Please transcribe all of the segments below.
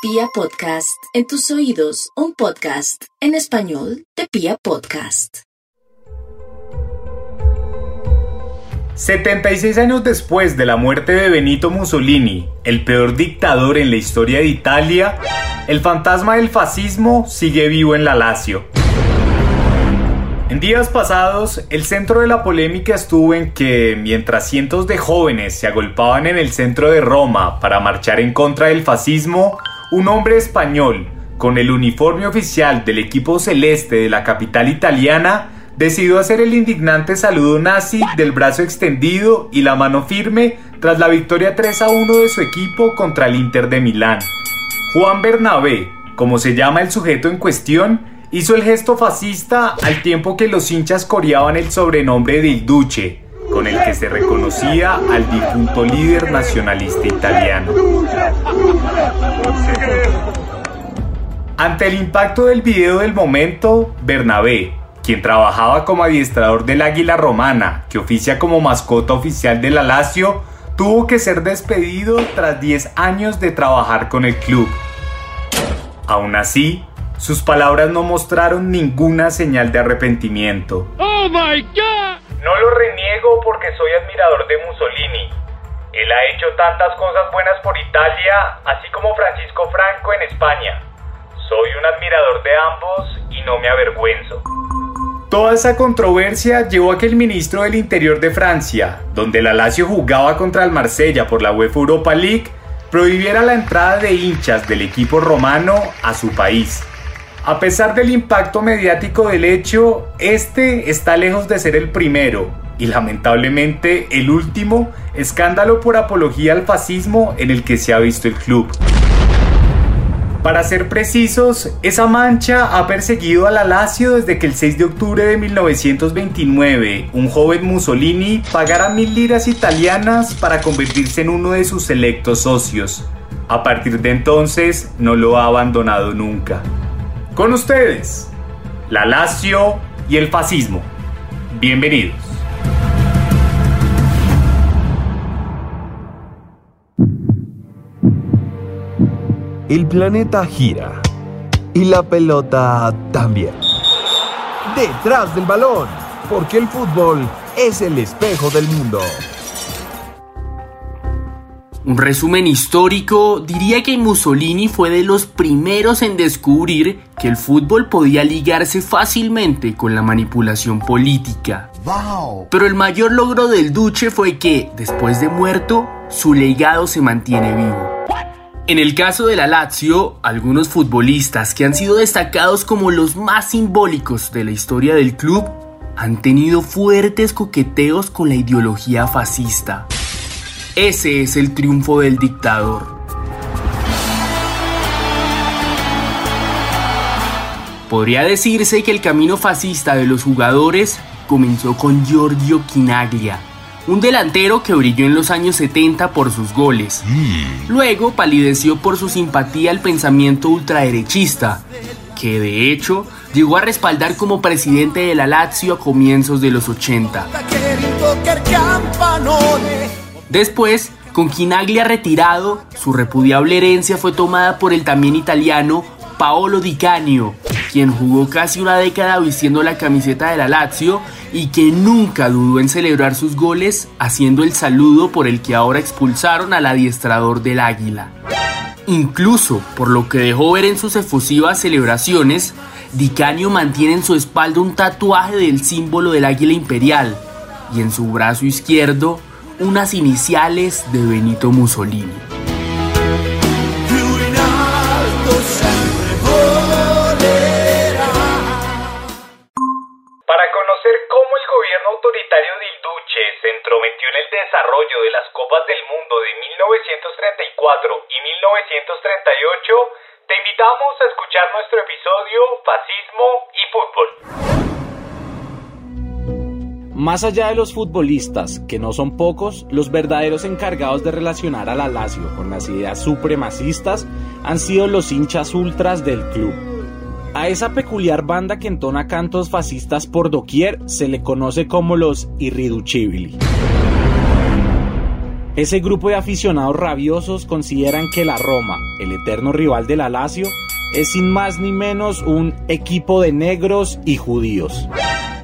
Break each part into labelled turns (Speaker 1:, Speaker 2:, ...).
Speaker 1: Pia Podcast, en tus oídos, un podcast en español de Pia Podcast.
Speaker 2: 76 años después de la muerte de Benito Mussolini, el peor dictador en la historia de Italia, el fantasma del fascismo sigue vivo en la Lazio. En días pasados, el centro de la polémica estuvo en que, mientras cientos de jóvenes se agolpaban en el centro de Roma para marchar en contra del fascismo, un hombre español, con el uniforme oficial del equipo celeste de la capital italiana, decidió hacer el indignante saludo nazi del brazo extendido y la mano firme tras la victoria 3 a 1 de su equipo contra el Inter de Milán. Juan Bernabé, como se llama el sujeto en cuestión, hizo el gesto fascista al tiempo que los hinchas coreaban el sobrenombre de Il Duce, con el que se reconocía al difunto líder nacionalista italiano. Ante el impacto del video del momento, Bernabé, quien trabajaba como adiestrador del Águila Romana, que oficia como mascota oficial de la Lazio, tuvo que ser despedido tras 10 años de trabajar con el club. Aún así, sus palabras no mostraron ninguna señal de arrepentimiento. ¡Oh my God! No lo reniego porque soy admirador de Mussolini. Él ha hecho tantas cosas buenas por Italia, así como Francisco Franco en España. Soy un admirador de ambos y no me avergüenzo. Toda esa controversia llevó a que el ministro del Interior de Francia, donde la Lazio jugaba contra el Marsella por la UEFA Europa League, prohibiera la entrada de hinchas del equipo romano a su país. A pesar del impacto mediático del hecho, este está lejos de ser el primero y lamentablemente el último escándalo por apología al fascismo en el que se ha visto el club. Para ser precisos, esa mancha ha perseguido a la Lazio desde que el 6 de octubre de 1929 un joven Mussolini pagara mil liras italianas para convertirse en uno de sus selectos socios. A partir de entonces no lo ha abandonado nunca. Con ustedes, la Lazio y el fascismo. Bienvenidos.
Speaker 3: El planeta gira y la pelota también. Detrás del balón, porque el fútbol es el espejo del mundo.
Speaker 4: Un resumen histórico diría que Mussolini fue de los primeros en descubrir que el fútbol podía ligarse fácilmente con la manipulación política. Pero el mayor logro del Duce fue que, después de muerto, su legado se mantiene vivo. En el caso de la Lazio, algunos futbolistas que han sido destacados como los más simbólicos de la historia del club han tenido fuertes coqueteos con la ideología fascista. Ese es el triunfo del dictador. Podría decirse que el camino fascista de los jugadores comenzó con Giorgio Quinaglia, un delantero que brilló en los años 70 por sus goles. Luego palideció por su simpatía al pensamiento ultraderechista, que de hecho llegó a respaldar como presidente de la Lazio a comienzos de los 80. Después, con Quinaglia retirado, su repudiable herencia fue tomada por el también italiano Paolo Di Canio, quien jugó casi una década vistiendo la camiseta de la Lazio y que nunca dudó en celebrar sus goles haciendo el saludo por el que ahora expulsaron al adiestrador del Águila. Incluso, por lo que dejó ver en sus efusivas celebraciones, Di Canio mantiene en su espalda un tatuaje del símbolo del águila imperial y en su brazo izquierdo unas iniciales de Benito Mussolini.
Speaker 2: Para conocer cómo el gobierno autoritario de Duce se entrometió en el desarrollo de las Copas del Mundo de 1934 y 1938, te invitamos a escuchar nuestro episodio Fascismo y Fútbol.
Speaker 5: Más allá de los futbolistas, que no son pocos, los verdaderos encargados de relacionar a la Lazio con las ideas supremacistas han sido los hinchas ultras del club. A esa peculiar banda que entona cantos fascistas por doquier se le conoce como los irriducibili. Ese grupo de aficionados rabiosos consideran que la Roma, el eterno rival de la Lazio, es sin más ni menos un equipo de negros y judíos.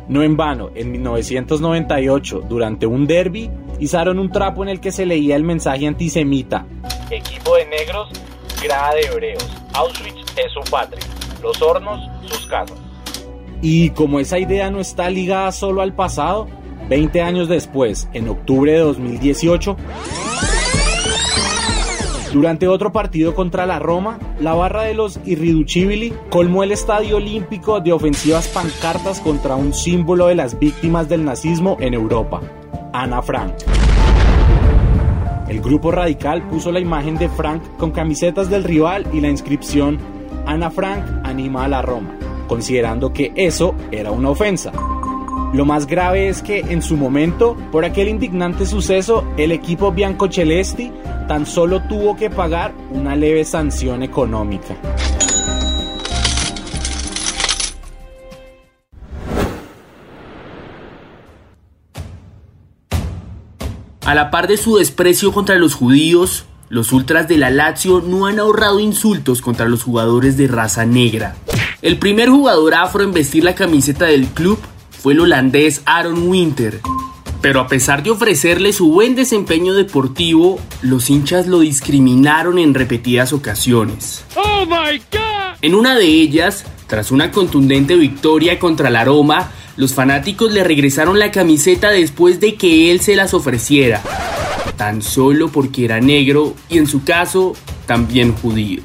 Speaker 5: No en vano, en 1998, durante un derby, izaron un trapo en el que se leía el mensaje antisemita. Equipo de negros, grada de hebreos. Auschwitz es su patria. Los hornos, sus casas. Y como esa idea no está ligada solo al pasado, 20 años después, en octubre de 2018, durante otro partido contra la Roma, la barra de los Irriducibili colmó el estadio olímpico de ofensivas pancartas contra un símbolo de las víctimas del nazismo en Europa, Ana Frank. El grupo radical puso la imagen de Frank con camisetas del rival y la inscripción Ana Frank anima a la Roma, considerando que eso era una ofensa. Lo más grave es que en su momento, por aquel indignante suceso, el equipo Bianco Celesti tan solo tuvo que pagar una leve sanción económica.
Speaker 4: A la par de su desprecio contra los judíos, los ultras de la Lazio no han ahorrado insultos contra los jugadores de raza negra. El primer jugador afro en vestir la camiseta del club fue el holandés Aaron Winter, pero a pesar de ofrecerle su buen desempeño deportivo, los hinchas lo discriminaron en repetidas ocasiones. Oh en una de ellas, tras una contundente victoria contra la Roma, los fanáticos le regresaron la camiseta después de que él se las ofreciera, tan solo porque era negro y en su caso también judío.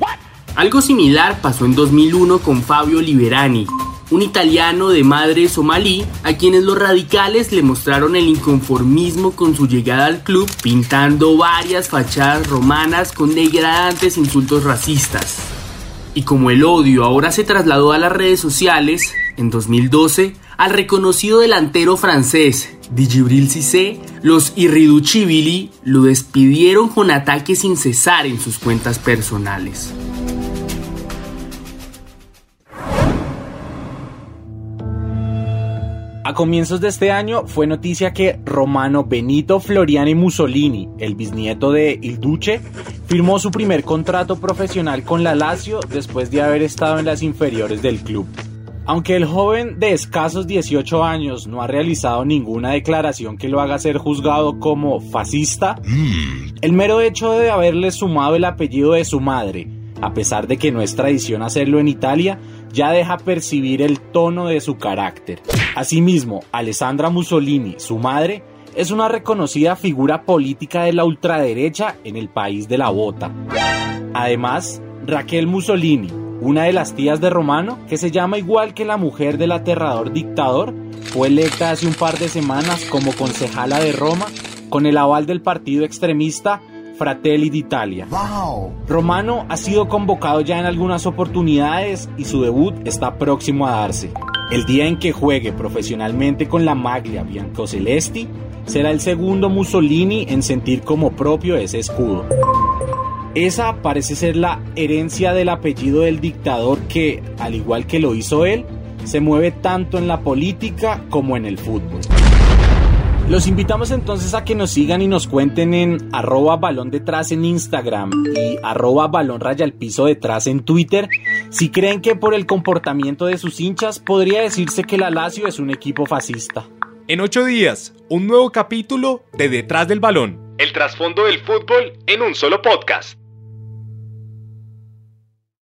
Speaker 4: Algo similar pasó en 2001 con Fabio Liberani, un italiano de madre somalí a quienes los radicales le mostraron el inconformismo con su llegada al club pintando varias fachadas romanas con degradantes insultos racistas. Y como el odio ahora se trasladó a las redes sociales, en 2012, al reconocido delantero francés Digibril Cissé, los Irriducibili lo despidieron con ataques sin cesar en sus cuentas personales.
Speaker 5: A comienzos de este año fue noticia que Romano Benito Floriani Mussolini, el bisnieto de Il Duce, firmó su primer contrato profesional con la Lazio después de haber estado en las inferiores del club. Aunque el joven de escasos 18 años no ha realizado ninguna declaración que lo haga ser juzgado como fascista, el mero hecho de haberle sumado el apellido de su madre, a pesar de que no es tradición hacerlo en Italia, ya deja percibir el tono de su carácter. Asimismo, Alessandra Mussolini, su madre, es una reconocida figura política de la ultraderecha en el país de la bota. Además, Raquel Mussolini, una de las tías de Romano, que se llama igual que la mujer del aterrador dictador, fue electa hace un par de semanas como concejala de Roma con el aval del partido extremista Fratelli d'Italia. Romano ha sido convocado ya en algunas oportunidades y su debut está próximo a darse. El día en que juegue profesionalmente con la maglia biancocelesti será el segundo Mussolini en sentir como propio ese escudo. Esa parece ser la herencia del apellido del dictador que, al igual que lo hizo él, se mueve tanto en la política como en el fútbol. Los invitamos entonces a que nos sigan y nos cuenten en arroba balón detrás en Instagram y arroba balón raya al piso detrás en Twitter si creen que por el comportamiento de sus hinchas podría decirse que la Lazio es un equipo fascista.
Speaker 2: En ocho días, un nuevo capítulo de Detrás del Balón. El trasfondo del fútbol en un solo podcast.